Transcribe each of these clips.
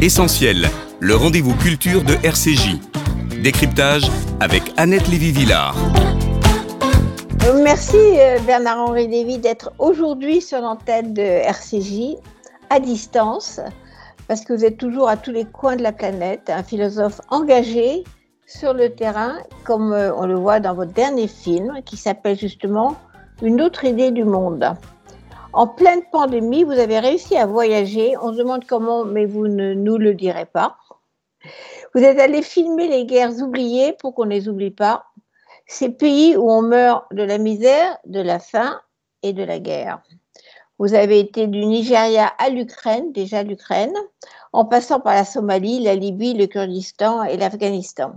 Essentiel, le rendez-vous culture de RCJ. Décryptage avec Annette Lévy-Villard. Merci euh, Bernard-Henri Lévy d'être aujourd'hui sur l'antenne de RCJ à distance, parce que vous êtes toujours à tous les coins de la planète, un philosophe engagé sur le terrain, comme euh, on le voit dans votre dernier film, qui s'appelle justement Une autre idée du monde. En pleine pandémie, vous avez réussi à voyager. On se demande comment, mais vous ne nous le direz pas. Vous êtes allé filmer les guerres oubliées pour qu'on ne les oublie pas. Ces pays où on meurt de la misère, de la faim et de la guerre. Vous avez été du Nigeria à l'Ukraine, déjà l'Ukraine, en passant par la Somalie, la Libye, le Kurdistan et l'Afghanistan.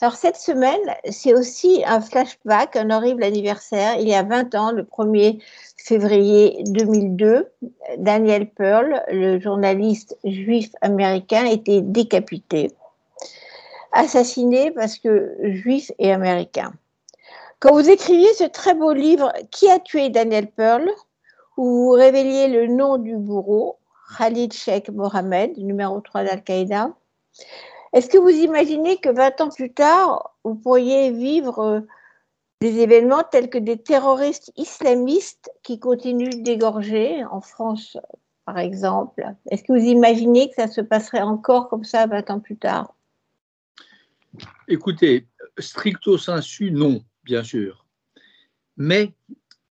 Alors cette semaine, c'est aussi un flashback, un horrible anniversaire. Il y a 20 ans, le 1er février 2002, Daniel Pearl, le journaliste juif américain, était décapité, assassiné parce que juif et américain. Quand vous écriviez ce très beau livre Qui a tué Daniel Pearl? Où vous révéliez le nom du bourreau, Khalid Sheikh Mohammed, numéro 3 d'Al-Qaïda, est-ce que vous imaginez que 20 ans plus tard, vous pourriez vivre euh, des événements tels que des terroristes islamistes qui continuent d'égorger en France, par exemple. Est-ce que vous imaginez que ça se passerait encore comme ça 20 ans plus tard? Écoutez, stricto sensu, non, bien sûr. Mais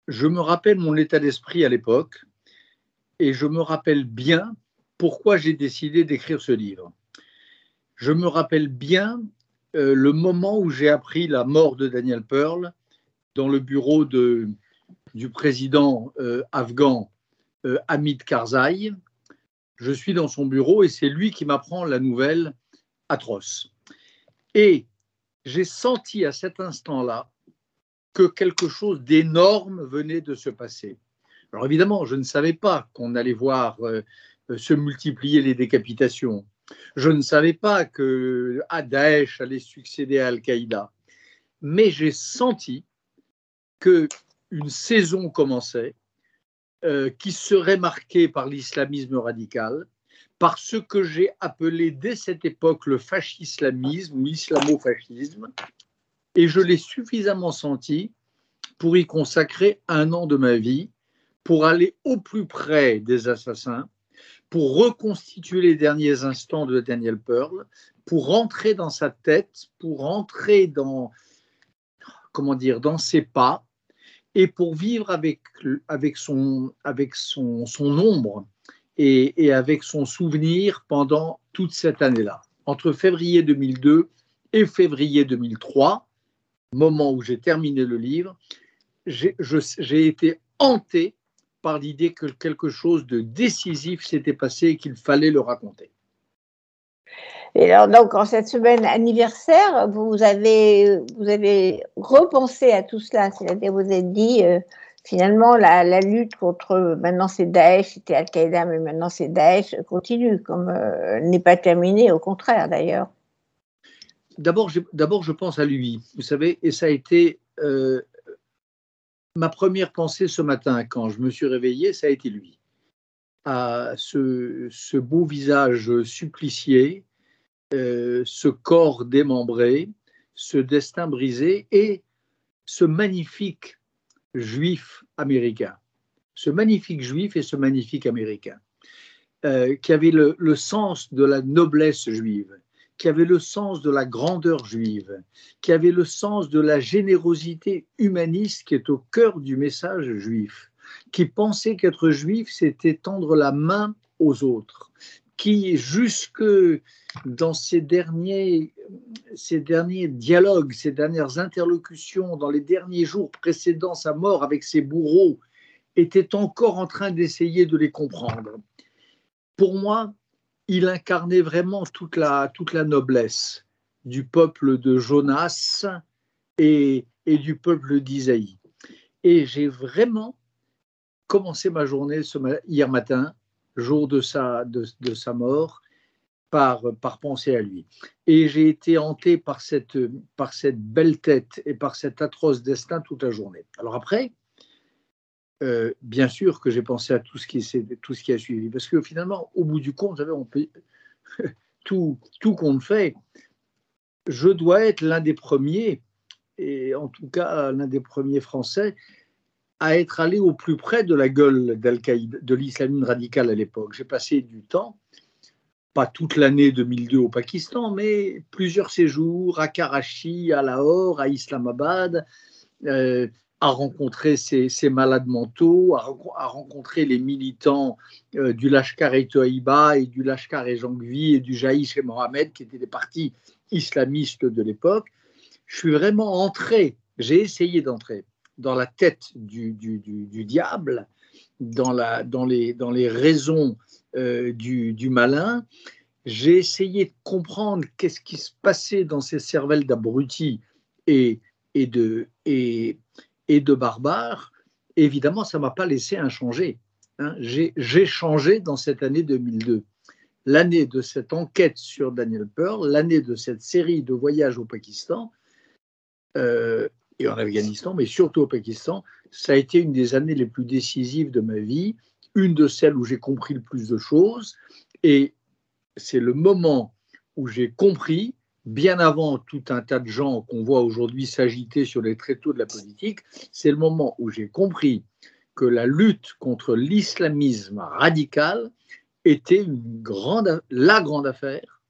je me rappelle mon état d'esprit à l'époque et je me rappelle bien pourquoi j'ai décidé d'écrire ce livre. Je me rappelle bien euh, le moment où j'ai appris la mort de Daniel Pearl dans le bureau du président euh, afghan euh, Hamid Karzai. Je suis dans son bureau et c'est lui qui m'apprend la nouvelle atroce. Et j'ai senti à cet instant-là que quelque chose d'énorme venait de se passer. Alors évidemment, je ne savais pas qu'on allait voir se multiplier les décapitations. Je ne savais pas que Daesh allait succéder à Al-Qaïda, mais j'ai senti que une saison commençait euh, qui serait marquée par l'islamisme radical, par ce que j'ai appelé dès cette époque le fascislamisme ou islamo-fascisme, et je l'ai suffisamment senti pour y consacrer un an de ma vie, pour aller au plus près des assassins, pour reconstituer les derniers instants de Daniel Pearl, pour rentrer dans sa tête, pour rentrer dans, comment dire, dans ses pas, et pour vivre avec, avec, son, avec son, son ombre et, et avec son souvenir pendant toute cette année-là. Entre février 2002 et février 2003, moment où j'ai terminé le livre, j'ai été hanté par l'idée que quelque chose de décisif s'était passé et qu'il fallait le raconter. Et alors, donc, en cette semaine anniversaire, vous avez, vous avez repensé à tout cela, c'est-à-dire vous avez dit, euh, finalement, la, lutte contre, maintenant c'est Daesh, c'était Al-Qaïda, mais maintenant c'est Daesh, continue, comme euh, n'est pas terminée, au contraire d'ailleurs. D'abord, je pense à lui, vous savez, et ça a été euh, ma première pensée ce matin, quand je me suis réveillé, ça a été lui. À ce, beau visage supplicié, euh, ce corps démembré, ce destin brisé et ce magnifique juif américain. Ce magnifique juif et ce magnifique américain, euh, qui avait le sens de la noblesse juive, qui avait le sens de la grandeur juive, qui avait le sens de la générosité humaniste qui est au cœur du message juif, qui pensait qu'être juif, c'était tendre la main aux autres, qui jusque dans ces derniers, ces derniers dialogues, ces dernières interlocutions, dans les derniers jours précédant sa mort avec ses bourreaux, était encore en train d'essayer de les comprendre. Pour moi, il incarnait vraiment toute la, toute la noblesse du peuple de Jonas et, et du peuple d'Isaïe. Et j'ai vraiment commencé ma journée hier matin, jour de sa, de sa mort, par, par penser à lui. Et j'ai été hanté par cette, par cette belle tête et par cet atroce destin toute la journée. Alors après, euh, bien sûr que j'ai pensé à tout ce, qui, tout ce qui a suivi. Parce que finalement, au bout du compte, tout, tout compte fait, je dois être l'un des premiers, et en tout cas l'un des premiers Français, à être allé au plus près de la gueule d'Al-Qaïda, de l'islamisme radical à l'époque. J'ai passé du temps, pas toute l'année 2002 au Pakistan, mais plusieurs séjours à Karachi, à Lahore, à Islamabad, euh, à rencontrer ces, malades mentaux, à, rencontrer les militants euh, du Lashkar-e-Toïba et du Lashkar-e-Jangvi et du Jaïch et Mohamed, qui étaient des partis islamistes de l'époque. Je suis vraiment entré, j'ai essayé d'entrer dans la tête du, diable, dans, la, dans, les, dans, les, raisons euh, du, malin. J'ai essayé de comprendre qu'est-ce qui se passait dans ces cervelles d'abrutis et, et, de, et, et de barbares, évidemment, ça ne m'a pas laissé inchanger. Hein. J'ai changé dans cette année 2002. L'année de cette enquête sur Daniel Pearl, l'année de cette série de voyages au Pakistan euh, et en Afghanistan, mais surtout au Pakistan, ça a été une des années les plus décisives de ma vie, une de celles où j'ai compris le plus de choses. Et c'est le moment où j'ai compris bien avant tout un tas de gens qu'on voit aujourd'hui s'agiter sur les tréteaux de la politique, c'est le moment où j'ai compris que la lutte contre l'islamisme radical était la grande affaire,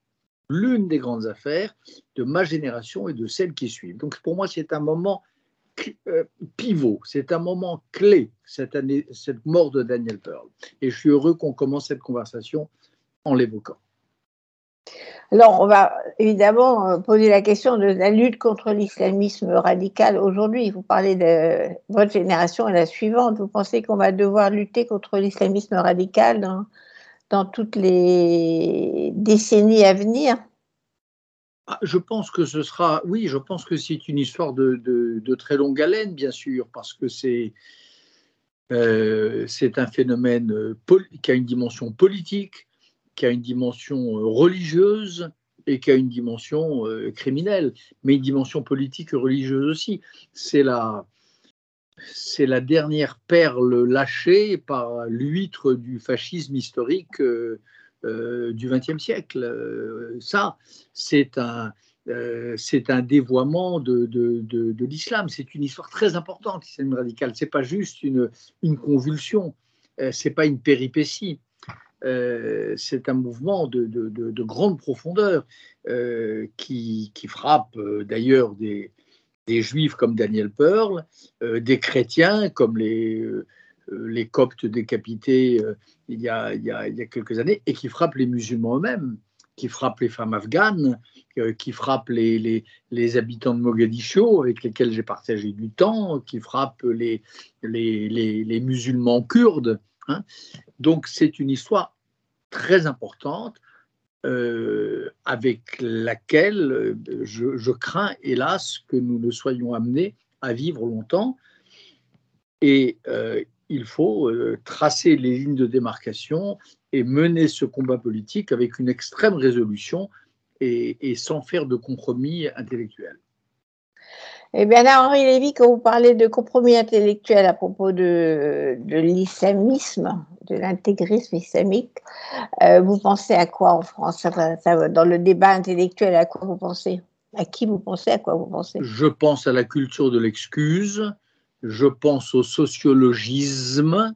l'une des grandes affaires de ma génération et de celles qui suivent. Donc pour moi, c'est un moment euh, pivot, c'est un moment clé, cette mort de Daniel Pearl. Et je suis heureux qu'on commence cette conversation en l'évoquant. Alors, on va évidemment euh, poser la question de la lutte contre l'islamisme radical aujourd'hui. Vous parlez de votre génération et la suivante. Vous pensez qu'on va devoir lutter contre l'islamisme radical dans, toutes les décennies à venir? Ah, je pense que ce sera, oui, je pense que c'est une histoire de, très longue haleine, bien sûr, parce que c'est euh, un phénomène euh, qui a une dimension politique, qui a une dimension euh, religieuse et qui a une dimension euh, criminelle, mais une dimension politique et religieuse aussi. C'est la, c'est la dernière perle lâchée par l'huître du fascisme historique euh, du XXe siècle. ça, c'est un, c'est un dévoiement de, de, de, l'islam. C'est une histoire très importante, l'islam radical. C'est pas juste une, une convulsion, c'est pas une péripétie. Euh, c'est un mouvement de, grande profondeur euh, qui, frappe euh, d'ailleurs des, juifs comme Daniel Pearl, des chrétiens comme les, les coptes décapités il y, a, quelques années, et qui frappe les musulmans eux-mêmes, qui frappe les femmes afghanes, qui frappe les, habitants de Mogadiscio avec lesquels j'ai partagé du temps, qui frappe les, les, musulmans kurdes. Hein. Donc c'est une histoire très importante euh, avec laquelle euh, je, crains, hélas, que nous ne soyons amenés à vivre longtemps. Et euh, il faut tracer les lignes de démarcation et mener ce combat politique avec une extrême résolution et sans faire de compromis intellectuels. Eh bien, là, Henri Lévy, quand vous parlez de compromis intellectuel à propos de, l'islamisme, de l'intégrisme islamique, euh, vous pensez à quoi en France? Dans le débat intellectuel, à quoi vous pensez? À qui vous pensez? À quoi vous pensez? Je pense à la culture de l'excuse, je pense au sociologisme,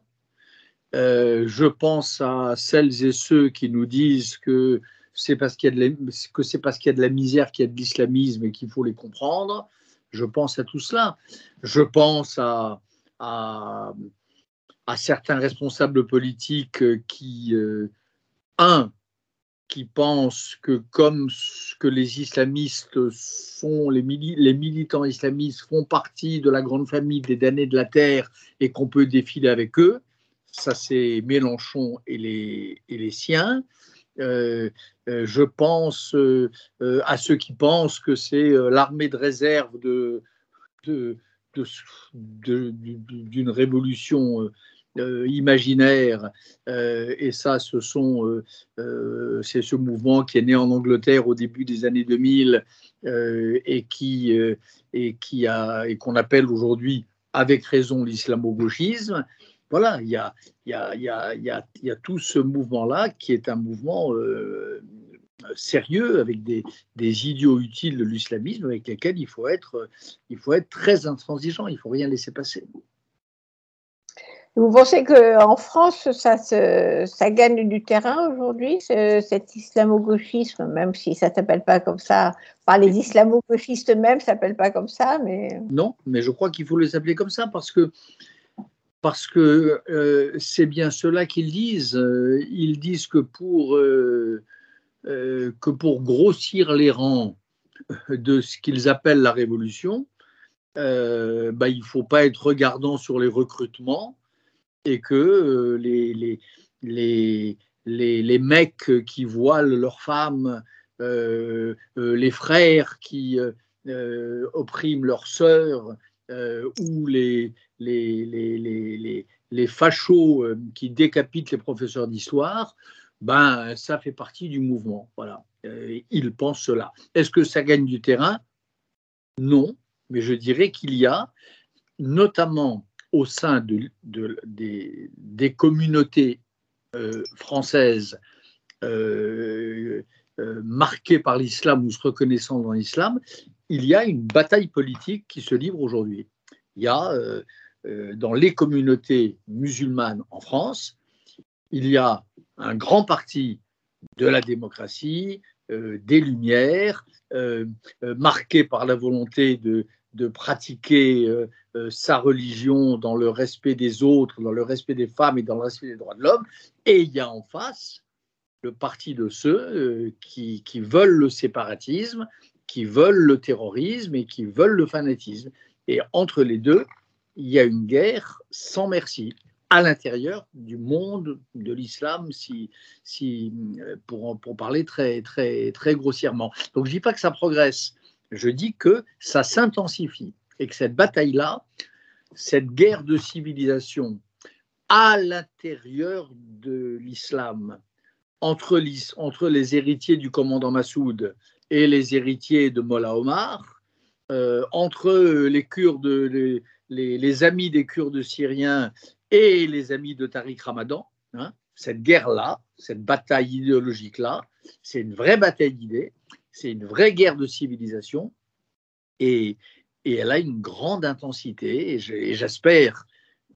euh, je pense à celles et ceux qui nous disent que c'est parce qu'il y, y, a de la misère qu'il y a de l'islamisme et qu'il faut les comprendre. Je pense à tout cela. Je pense à, à, certains responsables politiques qui, euh, un, qui pensent que comme que les islamistes sont, les, les, militants islamistes font partie de la grande famille des damnés de la terre et qu'on peut défiler avec eux, ça c'est Mélenchon et les, et les siens. Euh, euh, je pense euh, à ceux qui pensent que c'est l'armée de réserve de, d'une révolution imaginaire. et ça, ce sont, c'est ce mouvement qui est né en Angleterre au début des années 2000 et qui et qui a et qu'on appelle aujourd'hui avec raison l'islamo-gauchisme voilà, il y a, y, a, y, a, y a, tout ce mouvement-là qui est un mouvement, euh, sérieux, avec des, idiots utiles de l'islamisme avec lesquels il faut être, il faut être très intransigeant, il ne faut rien laisser passer. Vous pensez qu'en France, ça, ça gagne du terrain aujourd'hui, cet islamo-gauchisme, même si ça ne s'appelle pas comme ça, par les islamo-gauchistes eux-mêmes, ne s'appelle pas comme ça, mais... Non, mais je crois qu'il faut les appeler comme ça parce que parce que euh, c'est bien cela qu'ils disent. Euh, ils disent que pour, euh, que pour grossir les rangs de ce qu'ils appellent la révolution, bah, il ne faut pas être regardant sur les recrutements, et que les, les, les, les, les mecs qui voilent leurs femmes, les frères qui oppriment leurs sœurs, ou les, les, les, les, les fachos qui décapitent les professeurs d'histoire, ben, ça fait partie du mouvement. Voilà. ils pensent cela. Est-ce que ça gagne du terrain? Non, mais je dirais qu'il y a, notamment au sein de, des, communautés euh, françaises euh, euh, marquées par l'islam ou se reconnaissant dans l'islam, il y a une bataille politique qui se livre aujourd'hui. Il y a dans les communautés musulmanes en France, il y a un grand parti de la démocratie, des Lumières, marqué par la volonté de, pratiquer euh, euh, sa religion dans le respect des autres, dans le respect des femmes et dans le respect des droits de l'homme. Et il y a en face le parti de ceux euh, qui, veulent le séparatisme, qui veulent le terrorisme et qui veulent le fanatisme. Et entre les deux, il y a une guerre sans merci à l'intérieur du monde de l'islam, si, si, pour, pour parler très, très, très grossièrement. Donc je ne dis pas que ça progresse, je dis que ça s'intensifie et que cette bataille-là, cette guerre de civilisation à l'intérieur de l'islam, entre, entre, les héritiers du commandant Massoud et les héritiers de Mollah Omar, euh, entre les Kurdes, les, les, amis des Kurdes syriens et les amis de Tariq Ramadan, hein, cette guerre-là, cette bataille idéologique-là, c'est une vraie bataille d'idées c'est une vraie guerre de civilisation et, elle a une grande intensité et j'espère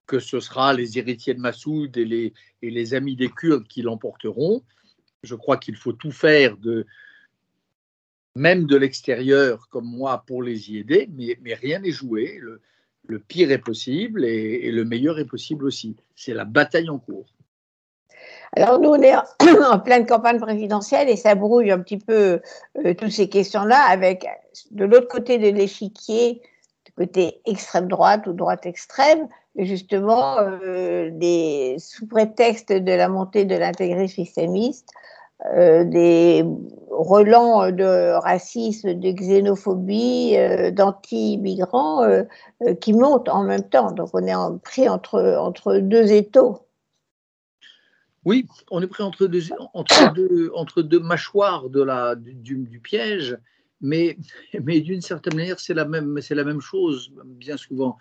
que ce sera les héritiers de Massoud et les, amis des Kurdes qui l'emporteront. Je crois qu'il faut tout faire même de l'extérieur comme moi pour les y aider, mais, rien n'est joué. Pire est possible et, le meilleur est possible aussi. C'est la bataille en cours. Alors nous, on est en pleine campagne présidentielle et ça brouille un petit peu euh, toutes ces questions-là avec de l'autre côté de l'échiquier, du côté extrême droite ou droite extrême, justement euh, des, sous prétexte de la montée de l'intégrisme islamiste, des relents de racisme, de xénophobie, d'anti-immigrants qui montent en même temps. Donc on est pris entre, entre deux étaux. Oui, on est pris entre deux, entre deux, entre deux mâchoires de la, du, du piège, mais, mais d'une certaine manière, c'est la, même, la même chose, bien souvent.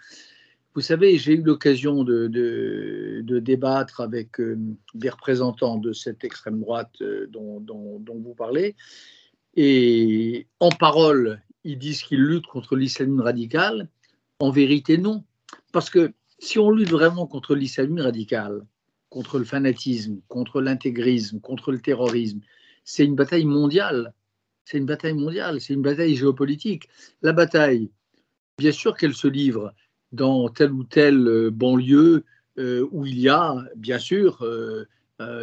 Vous savez, j'ai eu l'occasion de, débattre avec euh, des représentants de cette extrême droite euh, dont, dont, vous parlez, et en parole, ils disent qu'ils luttent contre l'islamisme radical. En vérité, non. Parce que si on lutte vraiment contre l'islamisme radical, contre le fanatisme, contre l'intégrisme, contre le terrorisme. C'est une bataille mondiale. C'est une bataille mondiale, c'est une bataille géopolitique. La bataille, bien sûr qu'elle se livre dans telle ou telle euh, banlieue euh, où il y a, bien sûr, euh,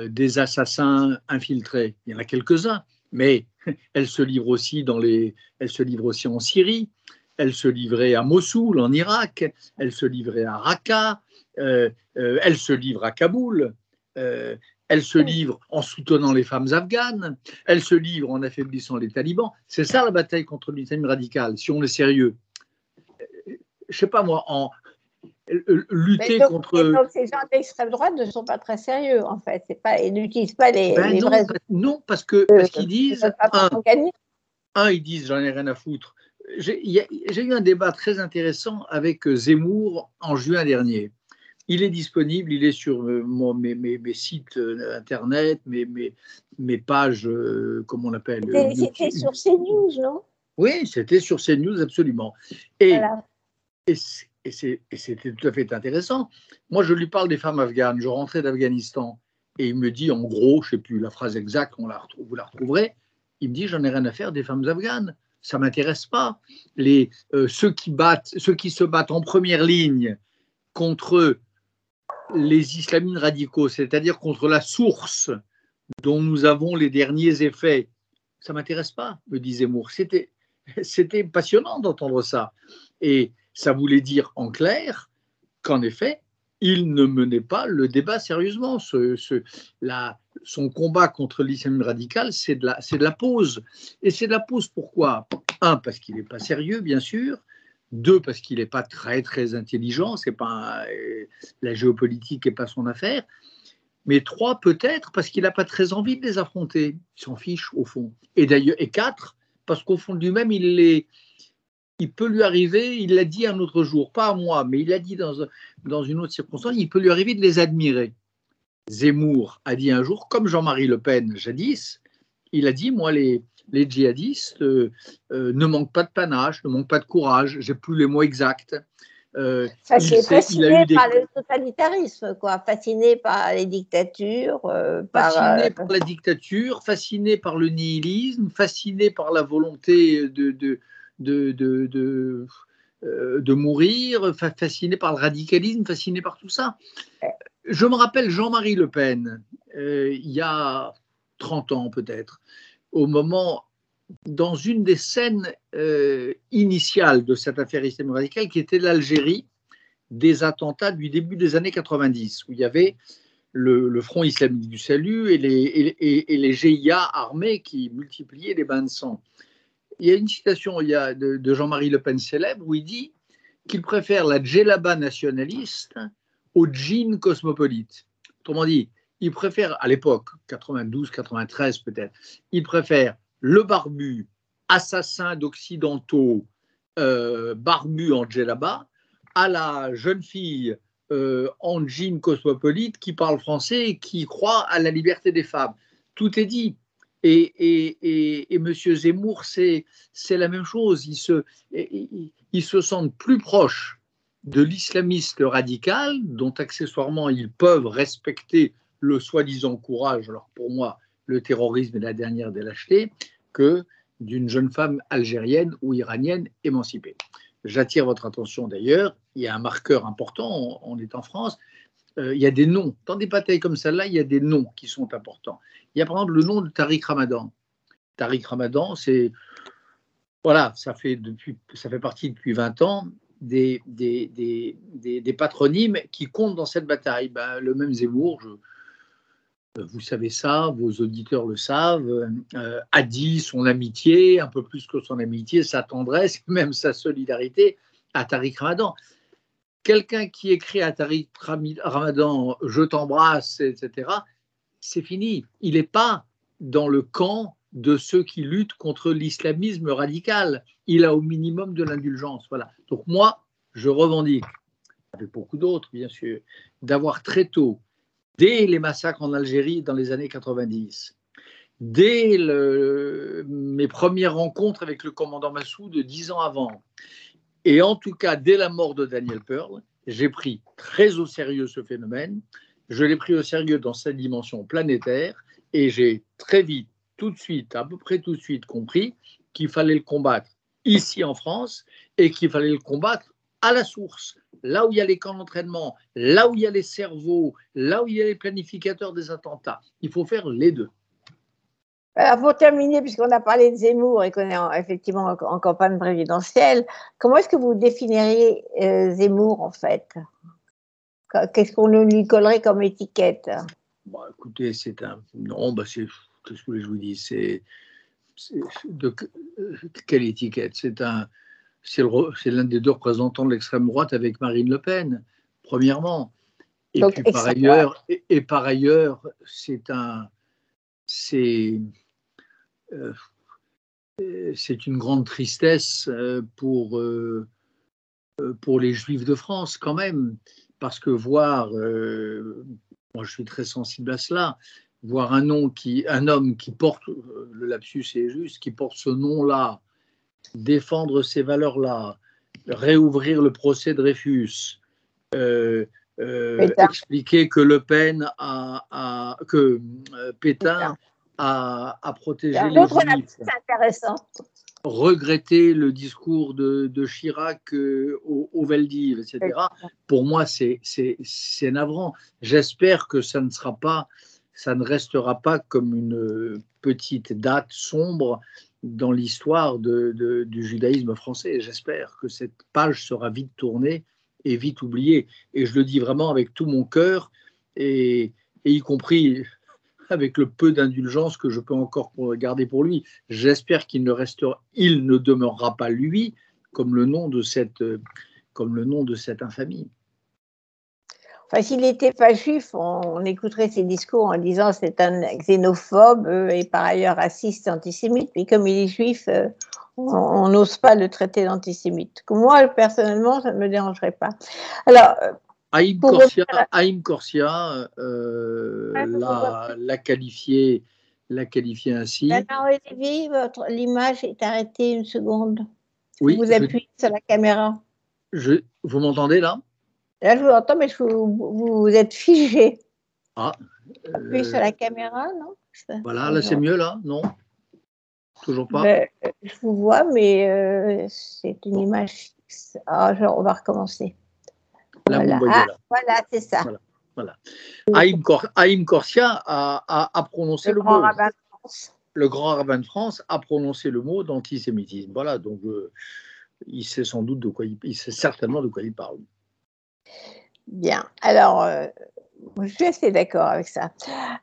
des assassins infiltrés. Il y en a quelques-uns, mais elle se livre aussi dans les, elle se livre aussi en Syrie, elle se livrait à Mossoul, en Irak, elle se livrait à Raqqa, elle se livre à Kaboul, elle se livre en soutenant les femmes afghanes, elle se livre en affaiblissant les talibans. C'est ça la bataille contre l'islamisme radical, si on est sérieux. Je sais pas moi, en lutter contre. Donc ces gens d'extrême droite ne sont pas très sérieux en fait. Pas, ils n'utilisent pas les, ben non, non, parce que parce qu'ils disent un, un, ils disent j'en ai rien à foutre. J'ai eu un débat très intéressant avec Zemmour en juin dernier Il est disponible, il est sur mes, mes, sites internet, mes, mes, pages, comment on appelle C'était sur CNews, non? Oui, c'était sur CNews, absolument. Et, et c'était tout à fait intéressant. Moi, je lui parle des femmes afghanes. Je rentrais d'Afghanistan et il me dit, en gros, je ne sais plus la phrase exacte, vous la retrouverez. Il me dit, j'en ai rien à faire des femmes afghanes. Ça m'intéresse pas. Les, euh, ceux, qui battent, ceux qui se battent en première ligne contre les islamistes radicaux, c'est-à-dire contre la source dont nous avons les derniers effets, ça m'intéresse pas, me disait Moore. C'était passionnant d'entendre ça. Et ça voulait dire en clair qu'en effet, il ne menait pas le débat sérieusement. son combat contre l'islamisme radical, c'est de, la, pause. Et c'est de la pause pourquoi? Un, parce qu'il n'est pas sérieux, bien sûr. Deux, parce qu'il n'est pas très, très intelligent. C'est pas, la géopolitique n'est pas son affaire. Mais trois, peut-être, parce qu'il n'a pas très envie de les affronter. Il s'en fiche, au fond. Et et quatre, parce qu'au fond de lui-même, il les, il peut lui arriver, il l'a dit un autre jour, pas à moi, mais il l'a dit dans, dans une autre circonstance, il peut lui arriver de les admirer. Zemmour a dit un jour, comme Jean-Marie Le Pen jadis, il a dit, moi, les, les djihadistes euh, euh, ne manquent pas de panache, ne manquent pas de courage, j'ai plus les mots exacts. Euh, fasciné par le totalitarisme, quoi. Fasciné par les dictatures. Euh, fasciné par, la dictature, fasciné par le nihilisme, fasciné par la volonté de, de de, de, de, euh, mourir, fasciné par le radicalisme, fasciné par tout ça. Je me rappelle Jean-Marie Le Pen, euh, il y a 30 ans peut-être, au moment, dans une des scènes euh, initiales de cette affaire islamo radicale, qui était l'Algérie, des attentats du début des années 90, où il y avait le, Front islamique du salut et les, et, et les GIA armés qui multipliaient les bains de sang il y a une citation de, Jean-Marie Le Pen célèbre où il dit qu'il préfère la djellaba nationaliste au jean cosmopolite. Autrement dit, il préfère, à l'époque, 92, 93 peut-être, il préfère le barbu, assassin d'occidentaux, euh, barbu en djellaba, à la jeune fille euh, en jean cosmopolite qui parle français et qui croit à la liberté des femmes. Tout est dit. Et, et, et, M. Zemmour, c'est la même chose. Ils se, ils se sentent plus proches de l'islamiste radical, dont accessoirement ils peuvent respecter le soi-disant courage, alors pour moi, le terrorisme est la dernière des lâchetés, que d'une jeune femme algérienne ou iranienne émancipée. J'attire votre attention d'ailleurs, il y a un marqueur important, on est en France, euh, il y a des noms. Dans des batailles comme celle-là, il y a des noms qui sont importants. Il y a par exemple le nom de Tariq Ramadan. Tariq Ramadan, c'est. Voilà, ça fait, depuis, ça fait partie depuis 20 ans des, des, des, des patronymes qui comptent dans cette bataille. Ben, le même Zemmour, je, vous savez ça, vos auditeurs le savent, euh, a dit son amitié, un peu plus que son amitié, sa tendresse, même sa solidarité à Tariq Ramadan quelqu'un qui écrit à Tariq Ramadan Je t'embrasse, etc., c'est fini. Il n'est pas dans le camp de ceux qui luttent contre l'islamisme radical. Il a au minimum de l'indulgence. Voilà. Donc moi, je revendique, avec beaucoup d'autres bien sûr, d'avoir très tôt, dès les massacres en Algérie dans les années 90, dès mes premières rencontres avec le commandant Massoud dix ans avant, et en tout cas, dès la mort de Daniel Pearl, j'ai pris très au sérieux ce phénomène. Je l'ai pris au sérieux dans sa dimension planétaire et j'ai très vite, tout de suite, à peu près tout de suite compris qu'il fallait le combattre ici en France et qu'il fallait le combattre à la source, là où il y a les camps d'entraînement, là où il y a les cerveaux, là où il y a les planificateurs des attentats. Il faut faire les deux. Euh, pour terminer, puisqu'on a parlé de Zemmour et qu'on est effectivement en, campagne présidentielle, comment est-ce que vous définiriez euh, Zemmour en fait? Qu'est-ce qu'on lui collerait comme étiquette? Bah, Écoutez, c'est un. Non, bah, c'est. Qu'est-ce que je vous dis C'est. De quelle étiquette? C'est un. C'est l'un des deux représentants de l'extrême droite avec Marine Le Pen, premièrement. Et puis par ailleurs, et par ailleurs, c'est un. C'est euh, c'est une grande tristesse euh, pour, euh, pour les Juifs de France quand même, parce que voir, euh, moi je suis très sensible à cela, voir un nom qui, un homme qui porte, le lapsus est juste, qui porte ce nom-là, défendre ces valeurs-là, réouvrir le procès de Dreyfus, euh, euh, expliquer que Le Pen a, que Pétain a protégé les juifs. intéressant regretter le discours de, Chirac euh, au, au, Veldiv, etc. Pour moi, c'est navrant. J'espère que ça ne sera pas, ça ne restera pas comme une petite date sombre dans l'histoire du judaïsme français. J'espère que cette page sera vite tournée et vite oubliée. Et je le dis vraiment avec tout mon cœur, et, et y compris avec le peu d'indulgence que je peux encore garder pour lui. J'espère qu'il ne restera, il ne demeurera pas lui comme le nom de cette, comme le nom de cette infamie. Enfin, s'il n'était pas juif, on, écouterait ses discours en disant c'est un xénophobe euh, et par ailleurs raciste, antisémite. Mais comme il est juif, euh, on n'ose pas le traiter d'antisémite. Moi, personnellement, ça ne me dérangerait pas. Alors, euh, Haïm Corsia, Corsia euh, l'a qualifié, qualifié ainsi. l'image est arrêtée une seconde. Oui, vous appuyez sur la caméra. Je, vous m'entendez là? Là, je vous entends, mais vous, êtes figé. Ah. Appuyez sur la caméra, non? Voilà, là c'est mieux, là Non? Toujours pas? Ben, Je vous vois, mais euh, c'est une image fixe. Ah, on va recommencer voilà, c'est ça. Voilà. Haïm, Corsia a, prononcé le, mot. Le grand rabbin de France a prononcé le mot d'antisémitisme. Voilà, donc euh, il sait sans doute de quoi il, sait certainement de quoi il parle. Bien. Alors, euh, je suis assez d'accord avec ça.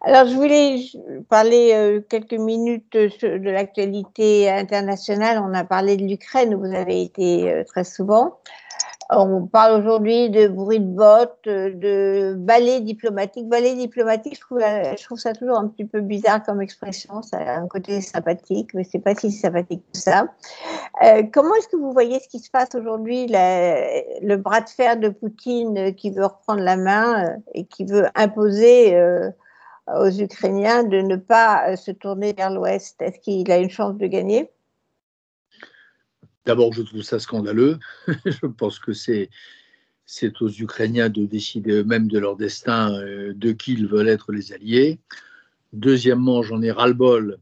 Alors, je voulais parler euh, quelques minutes de l'actualité internationale. On a parlé de l'Ukraine, où vous avez été très souvent. On parle aujourd'hui de bruit de bottes, de ballet diplomatique. Ballet diplomatique, je trouve, ça toujours un petit peu bizarre comme expression. Ça a un côté sympathique, mais c'est pas si sympathique que ça. Euh, comment est-ce que vous voyez ce qui se passe aujourd'hui, le bras de fer de Poutine qui veut reprendre la main euh, et qui veut imposer euh, aux Ukrainiens de ne pas se tourner vers l'Ouest? Est-ce qu'il a une chance de gagner? D'abord, je trouve ça scandaleux. je pense que c'est aux Ukrainiens de décider eux-mêmes de leur destin, euh, de qui ils veulent être les alliés. Deuxièmement, j'en ai ras-le-bol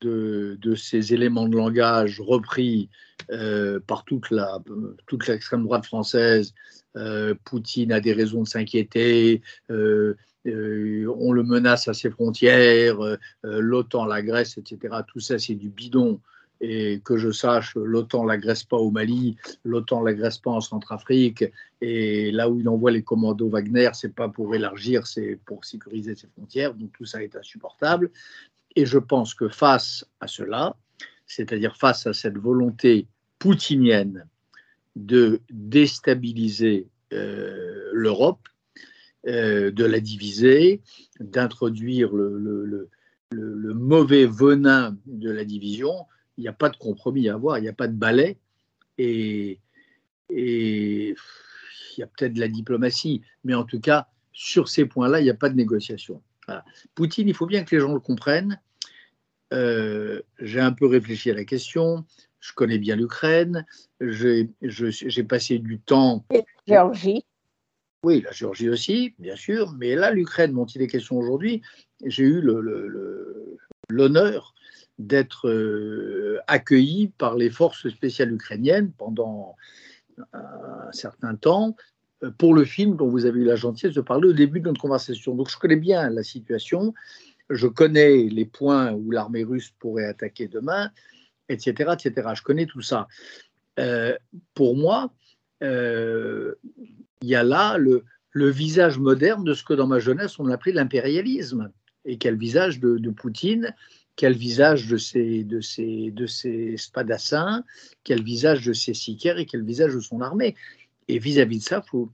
de, de, ces éléments de langage repris euh, par toute la toute l'extrême droite française. Euh, Poutine a des raisons de s'inquiéter. on le menace à ses frontières, l'OTAN, la Grèce, etc. Tout ça, c'est du bidon et que je sache, l'OTAN l'agresse pas au Mali, l'OTAN l'agresse pas en Centrafrique, et là où il envoie les commandos Wagner, c'est pas pour élargir, c'est pour sécuriser ses frontières, donc tout ça est insupportable. Et je pense que face à cela, c'est-à-dire face à cette volonté poutinienne de déstabiliser euh, l'Europe, euh, de la diviser, d'introduire le, mauvais venin de la division, il n'y a pas de compromis à avoir, il n'y a pas de balai. Et, et il y a peut-être de la diplomatie, mais en tout cas, sur ces points-là, il n'y a pas de négociation. Poutine, il faut bien que les gens le comprennent. Euh, j'ai un peu réfléchi à la question. Je connais bien l'Ukraine. J'ai passé du temps. Et la Géorgie. Oui, la Géorgie aussi, bien sûr. Mais là, l'Ukraine, dont il est question aujourd'hui, j'ai eu l'honneur d'être euh, accueilli par les forces spéciales ukrainiennes pendant un certain temps euh, pour le film dont vous avez eu la gentillesse de parler au début de notre conversation. Donc je connais bien la situation, je connais les points où l'armée russe pourrait attaquer demain, etc. etc. Je connais tout ça. Euh, pour moi, il y a là le, visage moderne de ce que dans ma jeunesse on appelait l'impérialisme. Et quel visage de Poutine quel visage de ces, de ces, de ces spadassins, quel visage de ces sicaires et quel visage de son armée. Et vis-à-vis de ça, faut,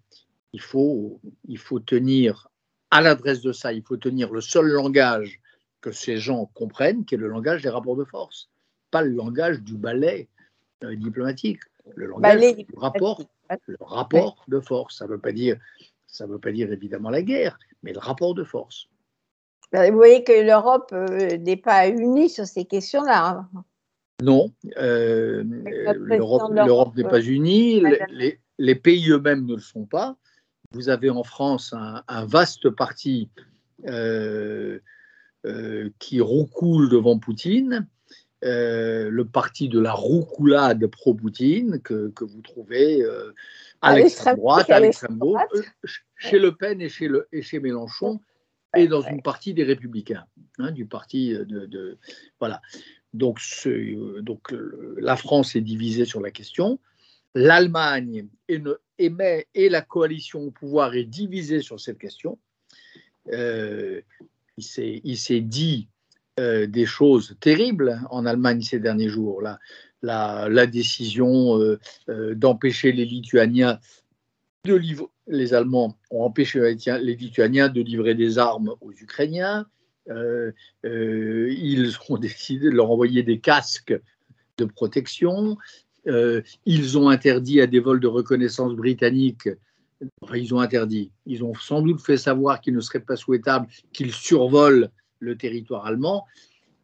il, faut, il faut tenir, à l'adresse de ça, il faut tenir le seul langage que ces gens comprennent, qui est le langage des rapports de force, pas le langage du ballet euh, diplomatique, le langage du rapport, le rapport de force. Ça ne veut pas dire Ça ne veut pas dire évidemment la guerre, mais le rapport de force. Ben, vous voyez que l'Europe euh, n'est pas unie sur ces questions-là. Hein. Non, euh, l'Europe n'est pas unie, les, pays eux-mêmes ne le sont pas. Vous avez en France un, vaste parti qui roucoule devant Poutine, le parti de la roucoulade pro-Poutine que, vous trouvez à, l'extrême droite, à l'extrême gauche, euh, chez Le Pen et chez, le, et chez Mélenchon, et dans une partie des Républicains, hein, du parti de, voilà. Donc, ce, donc la France est divisée sur la question. L'Allemagne et, et, la coalition au pouvoir est divisée sur cette question. Euh, il s'est dit euh, des choses terribles en Allemagne ces derniers jours. La, décision euh, euh, d'empêcher les Lituaniens les Allemands ont empêché les Lituaniens de livrer des armes aux Ukrainiens. Euh, ils ont décidé de leur envoyer des casques de protection. ils ont interdit à des vols de reconnaissance britanniques Enfin, ils ont interdit. Ils ont sans doute fait savoir qu'il ne serait pas souhaitable qu'ils survolent le territoire allemand.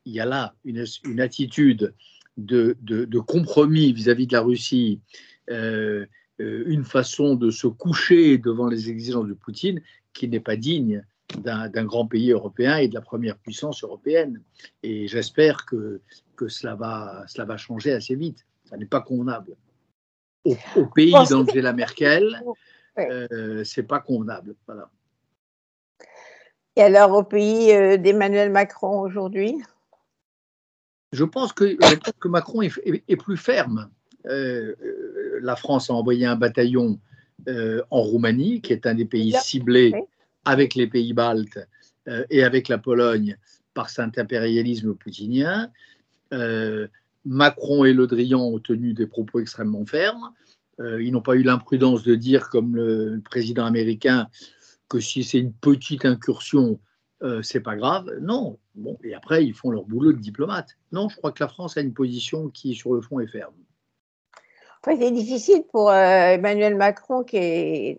Il y a là une, attitude de, compromis vis-à-vis de la Russie, euh, euh, une façon de se coucher devant les exigences de Poutine qui n'est pas digne d'un grand pays européen et de la première puissance européenne. Et j'espère que, que cela, va, cela va changer assez vite. Ça n'est pas convenable. Au, pays d'Angela Merkel, euh, c'est pas convenable. Voilà. Et alors au pays euh, d'Emmanuel Macron aujourd'hui? Je pense que, que Macron est, plus ferme. Euh, euh, la France a envoyé un bataillon euh, en Roumanie, qui est un des pays ciblés avec les pays baltes et avec la Pologne par cet impérialisme poutinien. Macron et Le Drian ont tenu des propos extrêmement fermes. ils n'ont pas eu l'imprudence de dire, comme le président américain, que si c'est une petite incursion, euh, c'est pas grave. Non. Bon, et après, ils font leur boulot de diplomate. Non, je crois que la France a une position qui, sur le fond, est ferme. C'est difficile pour euh, Emmanuel Macron, qui est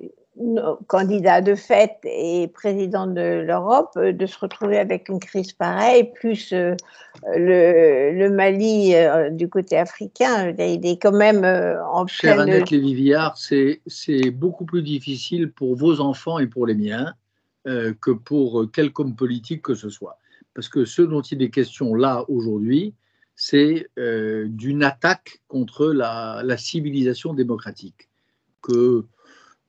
candidat de fait et président de l'Europe, euh, de se retrouver avec une crise pareille, plus le, Mali du côté africain. Il est quand même en Cher Annette Lévy-Villard, c'est beaucoup plus difficile pour vos enfants et pour les miens euh, que pour quelque homme politique que ce soit. Parce que ce dont il est question là aujourd'hui, c'est euh, d'une attaque contre la, civilisation démocratique que,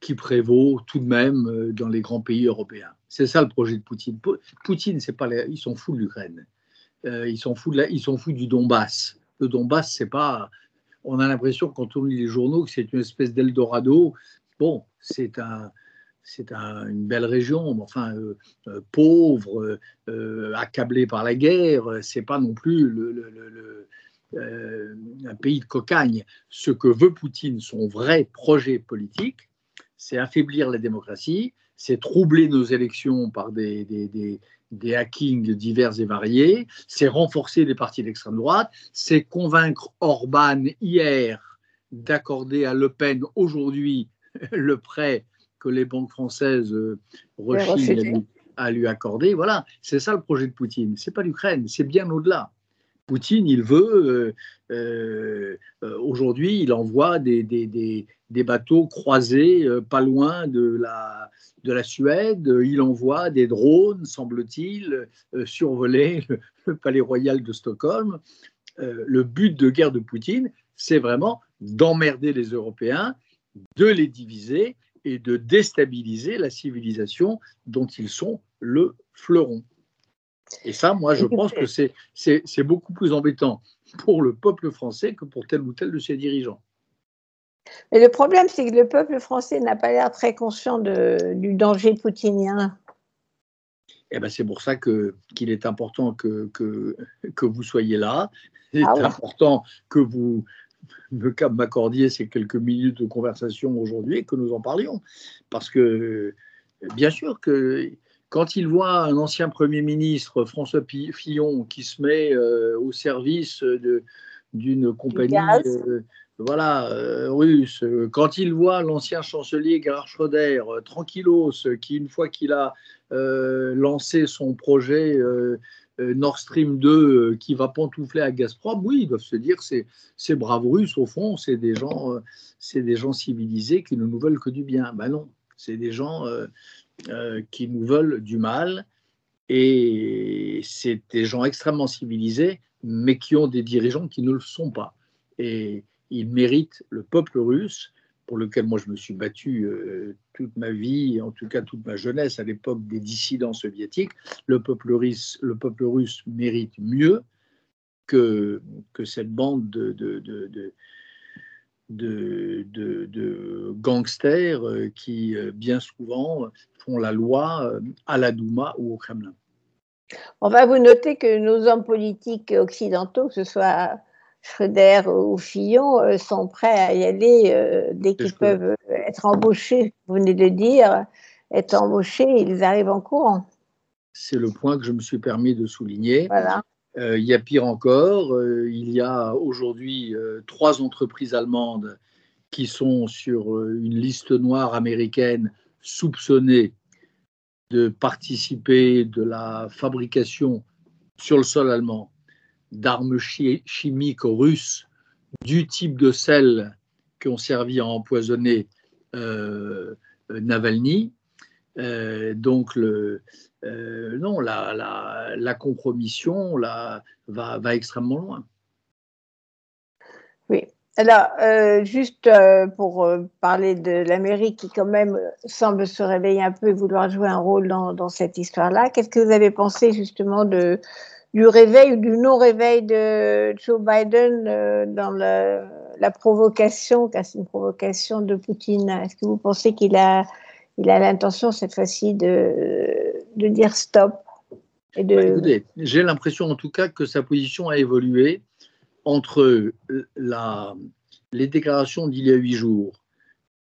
qui prévaut tout de même euh, dans les grands pays européens. C'est ça le projet de Poutine. Poutine, c'est pas ils sont fous de l'Ukraine. ils sont fous de du Donbass. Le Donbass, c'est pas. On a l'impression quand on lit les journaux que c'est une espèce d'Eldorado. Bon, c'est un, c'est une belle région, mais enfin euh, euh, pauvre, euh, accablée par la guerre, c'est pas non plus un pays de cocagne. Ce que veut Poutine, son vrai projet politique, c'est affaiblir la démocratie, c'est troubler nos élections par des, des, hackings divers et variés, c'est renforcer les partis d'extrême droite, c'est convaincre Orban hier d'accorder à Le Pen aujourd'hui le prêt que les banques françaises euh, rechignent à, lui accorder. Voilà, c'est ça le projet de Poutine. C'est pas l'Ukraine, c'est bien au-delà. Poutine, il veut, euh, euh, aujourd'hui, il envoie des, des, des, bateaux croisés pas loin de la, de la Suède, il envoie des drones, semble-t-il, survoler le, palais royal de Stockholm. le but de guerre de Poutine, c'est vraiment d'emmerder les Européens, de les diviser et de déstabiliser la civilisation dont ils sont le fleuron. Et ça, moi, je pense que c'est beaucoup plus embêtant pour le peuple français que pour tel ou tel de ses dirigeants. Mais le problème, c'est que le peuple français n'a pas l'air très conscient de, du danger poutinien. Eh ben, c'est pour ça qu'il est important que, que, que, vous soyez là. Il est ah important que vous, m'accordiez ces quelques minutes de conversation aujourd'hui et que nous en parlions. Parce que, bien sûr que quand il voit un ancien Premier ministre, François Fillon, qui se met euh, au service d'une compagnie, euh, voilà, euh, russe, quand il voit l'ancien chancelier Gerhard Schröder, tranquillos, qui une fois qu'il a lancé son projet Nord Stream 2 qui va pantoufler à Gazprom, oui, ils doivent se dire c'est ces braves Russes, au fond, c'est des gens, c'est des gens civilisés qui ne nous veulent que du bien. Ben non, c'est des gens qui nous veulent du mal et c'est des gens extrêmement civilisés, mais qui ont des dirigeants qui ne le sont pas. Et il mérite le peuple russe, pour lequel moi je me suis battu euh, toute ma vie, en tout cas toute ma jeunesse à l'époque des dissidents soviétiques, le peuple russe, le peuple russe mérite mieux que, que cette bande de, de, gangsters euh, qui, euh, bien souvent, font la loi à la Douma ou au Kremlin. On va vous noter que nos hommes politiques occidentaux, que ce soit Schröder ou Fillon euh, sont prêts à y aller euh, dès qu'ils peuvent être embauchés. Vous venez de dire, être embauchés, ils arrivent en courant. C'est le point que je me suis permis de souligner. Voilà. Euh, il y a pire encore, il y a aujourd'hui trois entreprises allemandes qui sont sur une liste noire américaine soupçonnées de participer de la fabrication sur le sol allemand d'armes chimiques russes du type de celles qui ont servi à empoisonner euh, Navalny. Euh, donc, le, euh, non, la, la, la compromission va, va, extrêmement loin. Oui. Alors, juste pour parler de l'Amérique qui quand même semble se réveiller un peu et vouloir jouer un rôle dans, dans cette histoire-là, qu'est-ce que vous avez pensé justement de, du réveil ou du non-réveil de Joe Biden euh, dans la provocation, car c'est une provocation de Poutine. Est-ce que vous pensez qu'il a il a l'intention cette fois-ci de, dire stop de... J'ai l'impression en tout cas que sa position a évolué entre les déclarations d'il y a huit jours,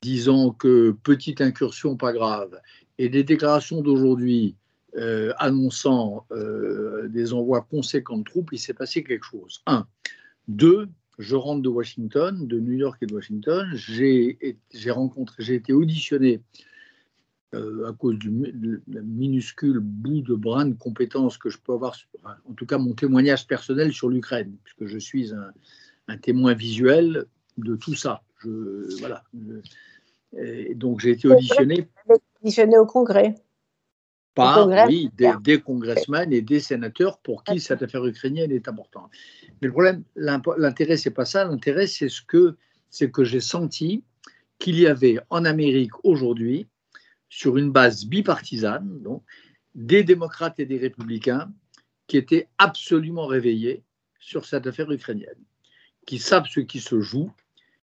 disant que petite incursion, pas grave, et les déclarations d'aujourd'hui euh, annonçant euh, des envois conséquents de troupes, il s'est passé quelque chose. Un. Deux, je rentre de Washington, de New York et de Washington. J'ai rencontré, j'ai été auditionné euh, à cause du minuscule bout de brin de compétences que je peux avoir, en tout cas mon témoignage personnel sur l'Ukraine, puisque je suis un, témoin visuel de tout ça. Je, voilà. donc j'ai été auditionné. Auditionné au Congrès par oui, des, congressmen et des sénateurs pour qui cette affaire ukrainienne est importante. Mais le problème, l'intérêt, c'est pas ça. L'intérêt, c'est ce que, c'est que j'ai senti qu'il y avait en Amérique aujourd'hui, sur une base bipartisane, donc, des démocrates et des républicains qui étaient absolument réveillés sur cette affaire ukrainienne, qui savent ce qui se joue,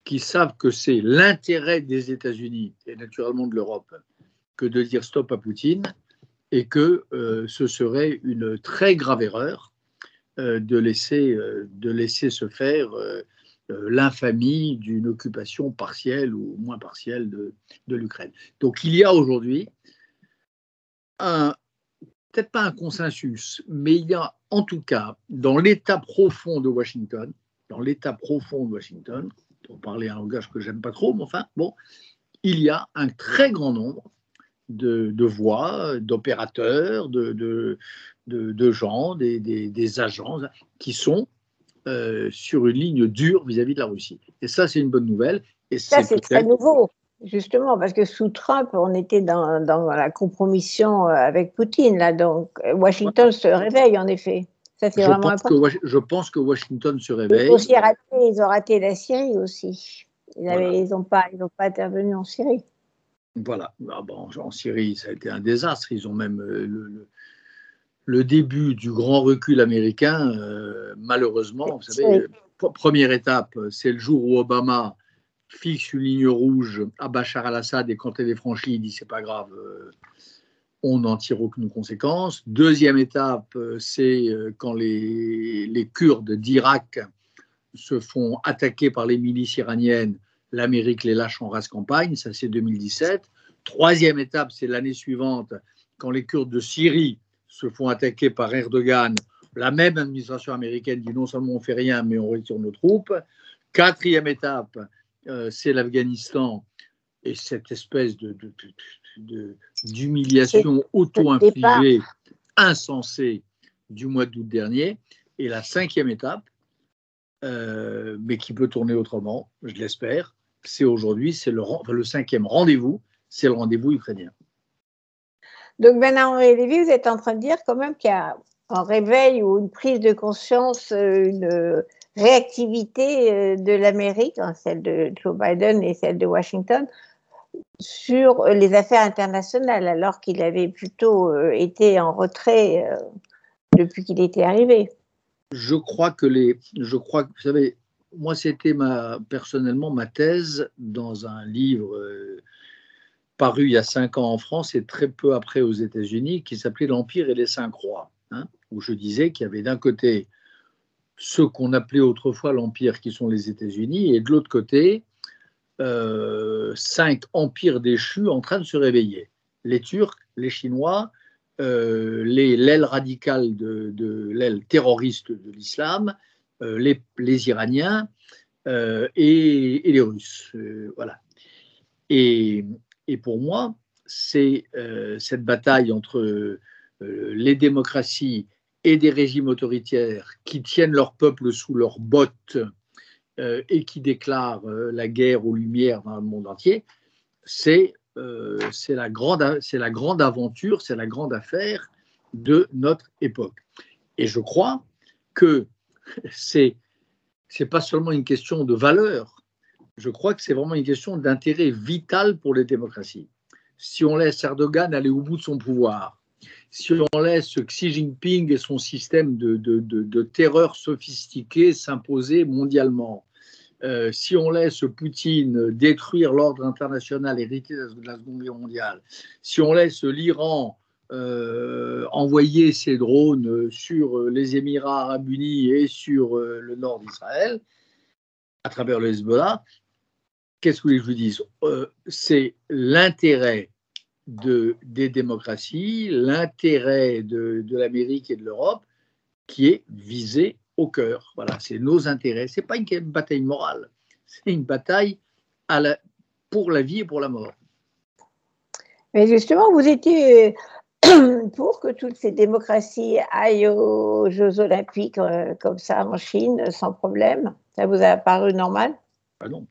qui savent que c'est l'intérêt des États-Unis et naturellement de l'Europe que de dire stop à Poutine et que euh, ce serait une très grave erreur euh, de, laisser, euh, de laisser se faire l'infamie d'une occupation partielle ou moins partielle de, de l'Ukraine. Donc il y a aujourd'hui un, peut-être pas un consensus, mais il y a en tout cas dans l'état profond de Washington, dans l'état profond de Washington, pour parler un langage que j'aime pas trop, mais enfin bon, il y a un très grand nombre de, voix, d'opérateurs, de, de, gens, des, agents qui sont euh, sur une ligne dure vis-à-vis de la Russie. Et ça, c'est une bonne nouvelle. Et ça, c'est très nouveau, justement, parce que sous Trump, on était dans, la compromission euh, avec Poutine. Là, donc, Washington se réveille, en effet. Ça, c'est vraiment important. Que, je pense que Washington se réveille. Ils, ont raté la Syrie aussi. Ils n'ont pas, pas intervenu en Syrie. Voilà. Ah bon, en Syrie, ça a été un désastre. Ils ont même euh, le, début du grand recul américain, euh, malheureusement. Vous savez, première étape, c'est le jour où Obama fixe une ligne rouge à Bachar al-Assad et quand elle est franchie, il dit c'est pas grave, euh, on n'en tire aucune conséquence. Deuxième étape, c'est quand les, les Kurdes d'Irak se font attaquer par les milices iraniennes l'Amérique les lâche en race campagne, ça c'est 2017. Troisième étape, c'est l'année suivante, quand les Kurdes de Syrie se font attaquer par Erdogan. La même administration américaine dit non seulement on fait rien, mais on retire nos troupes. Quatrième étape, euh, c'est l'Afghanistan et cette espèce de, d'humiliation auto-infligée, insensée du mois d'août dernier. Et la cinquième étape, euh, mais qui peut tourner autrement, je l'espère, c'est aujourd'hui, c'est le, le cinquième rendez-vous, c'est le rendez-vous ukrainien. Donc, Bernard-Henri Lévy, vous êtes en train de dire quand même qu'il y a un réveil ou une prise de conscience, une réactivité euh, de l'Amérique, hein, celle de Joe Biden et celle de Washington, sur les affaires internationales, alors qu'il avait plutôt euh, été en retrait euh, depuis qu'il était arrivé. Je crois que les, je crois que vous savez, moi c'était ma personnellement ma thèse dans un livre paru il y a cinq ans en France et très peu après aux États-Unis, qui s'appelait L'Empire et les cinq rois, hein, où je disais qu'il y avait d'un côté ceux qu'on appelait autrefois l'Empire, qui sont les États-Unis, et de l'autre côté, euh, cinq empires déchus en train de se réveiller. Les Turcs, les Chinois, euh, l'aile radicale de, l'aile terroriste de l'islam, euh, les, Iraniens et, les Russes. voilà. Et, pour moi, c'est cette bataille entre les démocraties et des régimes autoritaires qui tiennent leur peuple sous leurs bottes euh, et qui déclarent euh, la guerre aux Lumières dans le monde entier, c'est euh, la, grande, la grande aventure, c'est la grande affaire de notre époque. Et je crois que c'est c'est pas seulement une question de valeur, je crois que c'est vraiment une question d'intérêt vital pour les démocraties. Si on laisse Erdogan aller au bout de son pouvoir, si on laisse Xi Jinping et son système de, terreur sophistiqué s'imposer mondialement, euh, si on laisse Poutine détruire l'ordre international hérité de la Seconde Guerre mondiale, si on laisse l'Iran euh, envoyer ses drones sur les Émirats arabes unis et sur euh, le nord d'Israël, à travers le Hezbollah, qu'est-ce que je vous dis C'est l'intérêt de, des démocraties, l'intérêt de, l'Amérique et de l'Europe qui est visé au cœur. Voilà, c'est nos intérêts. Ce n'est pas une bataille morale, c'est une bataille à la, pour la vie et pour la mort. Mais justement, vous étiez pour que toutes ces démocraties aillent aux Jeux olympiques euh, comme ça en Chine sans problème Ça vous a paru normal? Ah non.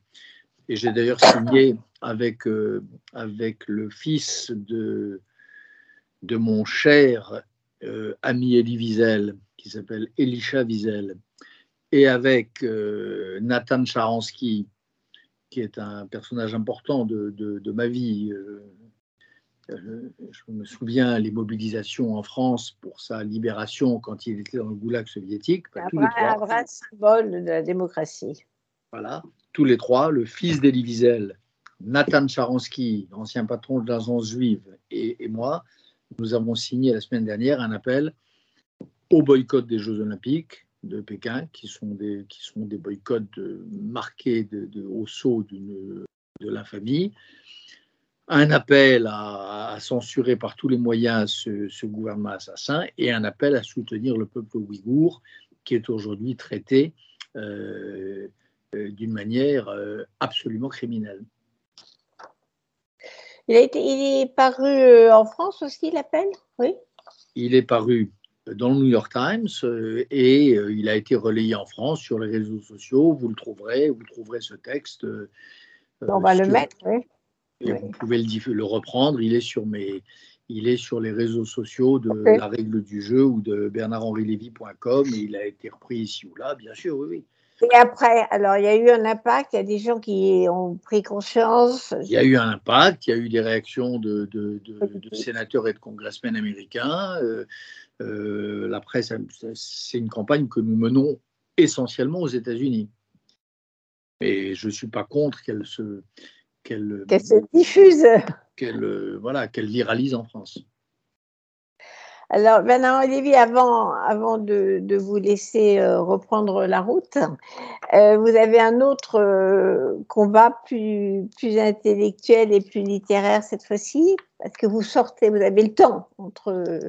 Et j'ai d'ailleurs signé avec, euh, avec le fils de, de mon cher euh, ami Elie Wiesel, qui s'appelle Elisha Wiesel, et avec euh, Nathan Sharansky, qui est un personnage important de, de, ma vie. je me souviens les mobilisations en France pour sa libération quand il était dans le goulag soviétique. un, vrai, symbole de la démocratie. Voilà, tous les trois, le fils d'Elie Wiesel, Nathan Sharansky, ancien patron de l'agence juive, et, moi, nous avons signé la semaine dernière un appel au boycott des Jeux Olympiques de Pékin, qui sont des, qui sont des boycotts marqués de, au saut de l'infamie. Un appel à, censurer par tous les moyens ce, gouvernement assassin et un appel à soutenir le peuple ouïghour qui est aujourd'hui traité euh, euh, d'une manière euh, absolument criminelle. Il, a été, il est paru euh, en France aussi, l'appel? Oui? Il est paru dans le New York Times euh, et euh, il a été relayé en France sur les réseaux sociaux. Vous le trouverez, vous trouverez ce texte. On va le mettre, oui. Vous pouvez le, le, reprendre. Il est sur mes, il est sur les réseaux sociaux de La Règle du Jeu ou de bernardhenrilévy.com et il a été repris ici ou là, bien sûr, oui, oui. Et après, alors il y a eu un impact, il y a des gens qui ont pris conscience. Il y a eu un impact, il y a eu des réactions de, de, de, sénateurs et de congressmen américains. Euh, euh, la presse, c'est une campagne que nous menons essentiellement aux États-Unis. Mais je ne suis pas contre qu'elle se, qu'elle, se diffuse. Qu'elle, voilà, qu'elle viralise en France. Alors, Bernard Lévy, avant, avant de, de vous laisser euh, reprendre la route, euh, vous avez un autre euh, combat plus, plus intellectuel et plus littéraire cette fois-ci, parce que vous sortez, vous avez le temps entre,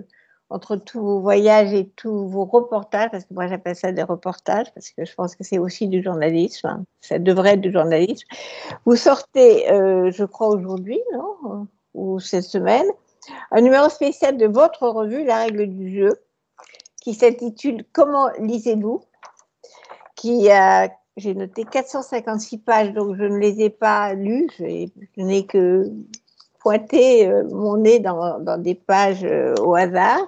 entre tous vos voyages et tous vos reportages, parce que moi j'appelle ça des reportages, parce que je pense que c'est aussi du journalisme, hein. ça devrait être du journalisme. Vous sortez, euh, je crois aujourd'hui, non Ou cette semaine, un numéro spécial de votre revue, La règle du jeu, qui s'intitule Comment lisez-vous? Qui a, j'ai noté 456 pages, donc je ne les ai pas lues, je n'ai que pointé euh, mon nez dans, des pages euh, au hasard.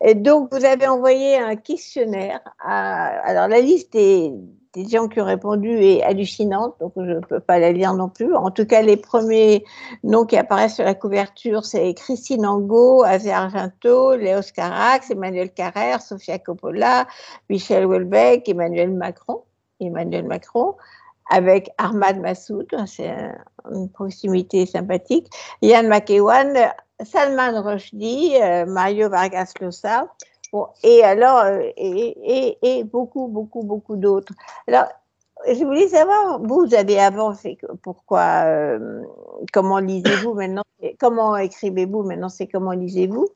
Et donc, vous avez envoyé un questionnaire. À, alors, la liste des, des gens qui ont répondu est hallucinante, donc je ne peux pas la lire non plus. En tout cas, les premiers noms qui apparaissent sur la couverture, c'est Christine Angot, Azé Argento, Léos Carax, Emmanuel Carrère, Sofia Coppola, Michel Houellebecq, Emmanuel Macron, Emmanuel Macron, avec Ahmad Massoud, c'est une proximité sympathique, Yann McEwan, Salman Rushdie, euh, Mario Vargas Llosa, et alors, euh, et, et, beaucoup, beaucoup, beaucoup d'autres. Alors, je voulais savoir, vous avez fait pourquoi, euh, comment lisez-vous maintenant, comment écrivez-vous maintenant, c'est comment lisez-vous?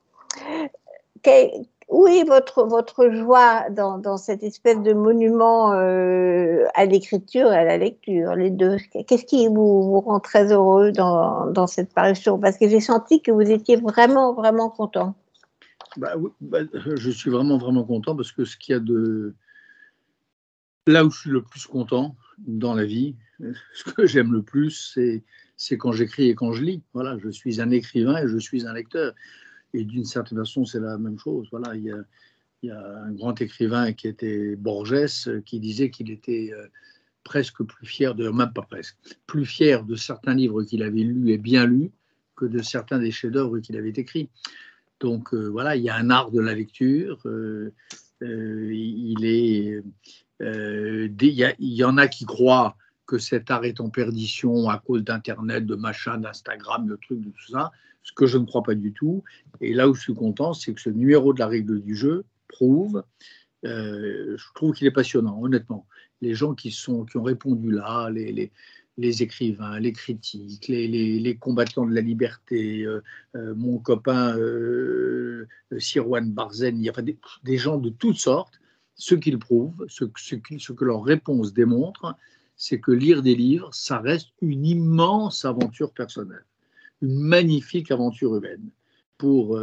Où est votre, votre joie dans, dans cette espèce de monument euh, à l'écriture et à la lecture, les deux Qu'est-ce qui vous, vous, rend très heureux dans, dans cette parution? Parce que j'ai senti que vous étiez vraiment, vraiment content. Bah, bah, je suis vraiment, vraiment content parce que ce qu'il y a de. Là où je suis le plus content dans la vie, ce que j'aime le plus, c'est, quand j'écris et quand je lis. Voilà, je suis un écrivain et je suis un lecteur. Et d'une certaine façon, c'est la même chose. Voilà, il y a, y un grand écrivain qui était Borges qui disait qu'il était euh, presque plus fier de, même pas presque, plus fier de certains livres qu'il avait lus et bien lus que de certains des chefs-d'œuvre qu'il avait écrits. Donc euh, voilà, il y a un art de la lecture. Euh, euh, il il y, en a qui croient que cet art est en perdition à cause d'Internet, de machin, d'Instagram, de trucs, de tout ça, ce que je ne crois pas du tout. Et là où je suis content, c'est que ce numéro de la règle du jeu prouve, je trouve qu'il est passionnant, honnêtement. Les gens qui, sont, qui ont répondu là, les, les, les écrivains, les critiques, les, combattants de la liberté, euh, euh, mon copain euh, Sirwan Barzen, il y a des, gens de toutes sortes. Ce qu'ils prouvent, ce, ce, ce que leurs réponses démontrent, c'est que lire des livres, ça reste une immense aventure personnelle, une magnifique aventure humaine pour,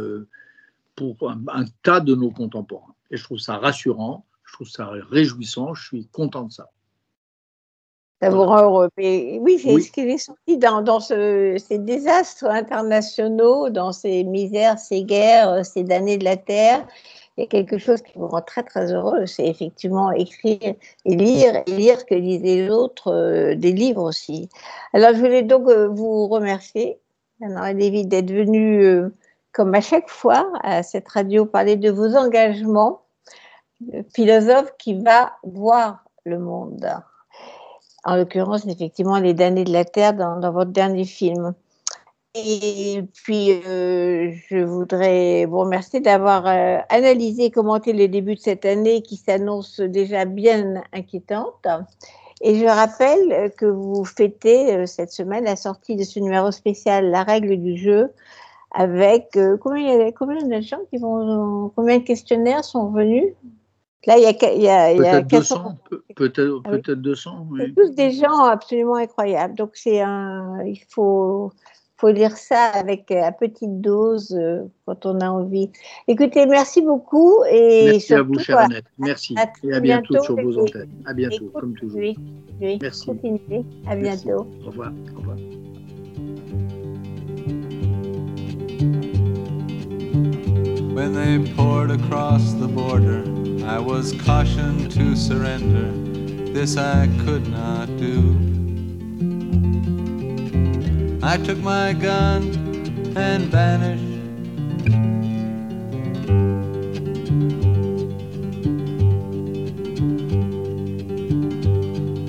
pour un, un tas de nos contemporains. Et je trouve ça rassurant, je trouve ça réjouissant, je suis content de ça. Ça vous rend heureux. oui, c'est ce qui est sorti dans, dans ce, ces désastres internationaux, dans ces misères, ces guerres, ces damnés de la terre. Il y a quelque chose qui vous rend très très heureux, c'est effectivement écrire et lire, et lire que lisaient les autres, euh, des livres aussi. Alors je voulais donc euh, vous remercier, Anna David, d'être venu, euh, comme à chaque fois, à cette radio, parler de vos engagements, philosophe qui va voir le monde en l'occurrence, effectivement, Les damnés de la Terre dans, votre dernier film. Et puis, euh, je voudrais vous remercier d'avoir euh, analysé et commenté le début de cette année qui s'annonce déjà bien inquiétante. Et je rappelle que vous fêtez euh, cette semaine la sortie de ce numéro spécial La règle du jeu avec combien, il y a, combien de gens qui vont, combien de questionnaires sont venus? Là, il y a, il y a, peut-être 200, peut-être ah peut 200. Oui. C'est tous des gens absolument incroyables. Donc, c'est un, il faut, faut lire ça avec à petite dose euh, quand on a envie. Écoutez, merci beaucoup. Et merci à vous, chère Annette. Merci. et à bientôt, sur vos antennes. À bientôt, comme toujours. Oui, oui. Merci. Continuez. À bientôt. Au revoir. Au revoir. When they poured across the border I was cautioned to surrender. This I could not do. I took my gun and vanished.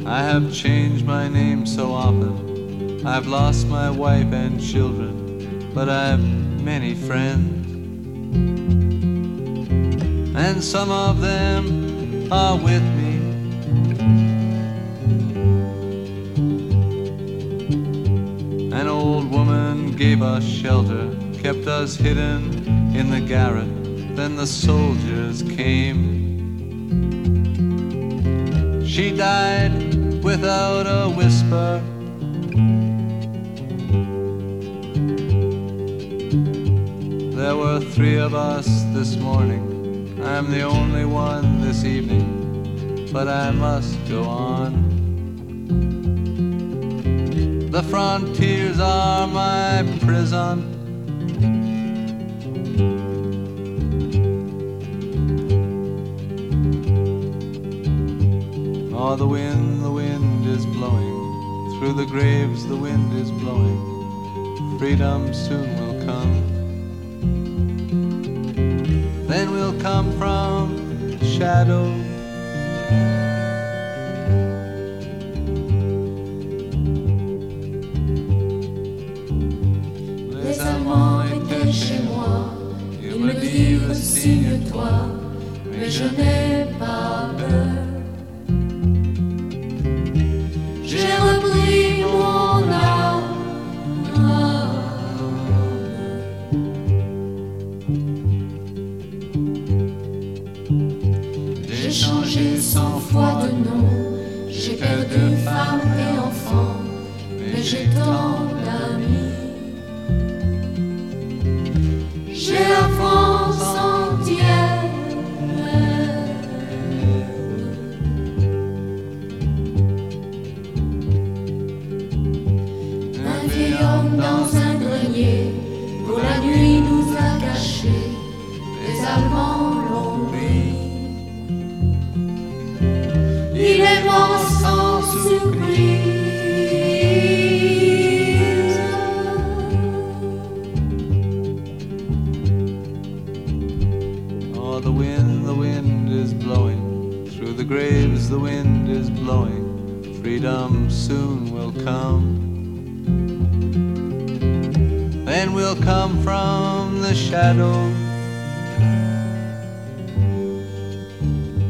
I have changed my name so often. I've lost my wife and children, but I've many friends and some of them are with me. Shelter, kept us hidden in the garret then the soldiers came. She died without a whisper. There were three of us this morning. I'm the only one this evening, but I must go on. The frontiers are my prison. Oh, the wind, the wind is blowing. Through the graves, the wind is blowing. Freedom soon will come. Then we'll come from shadow.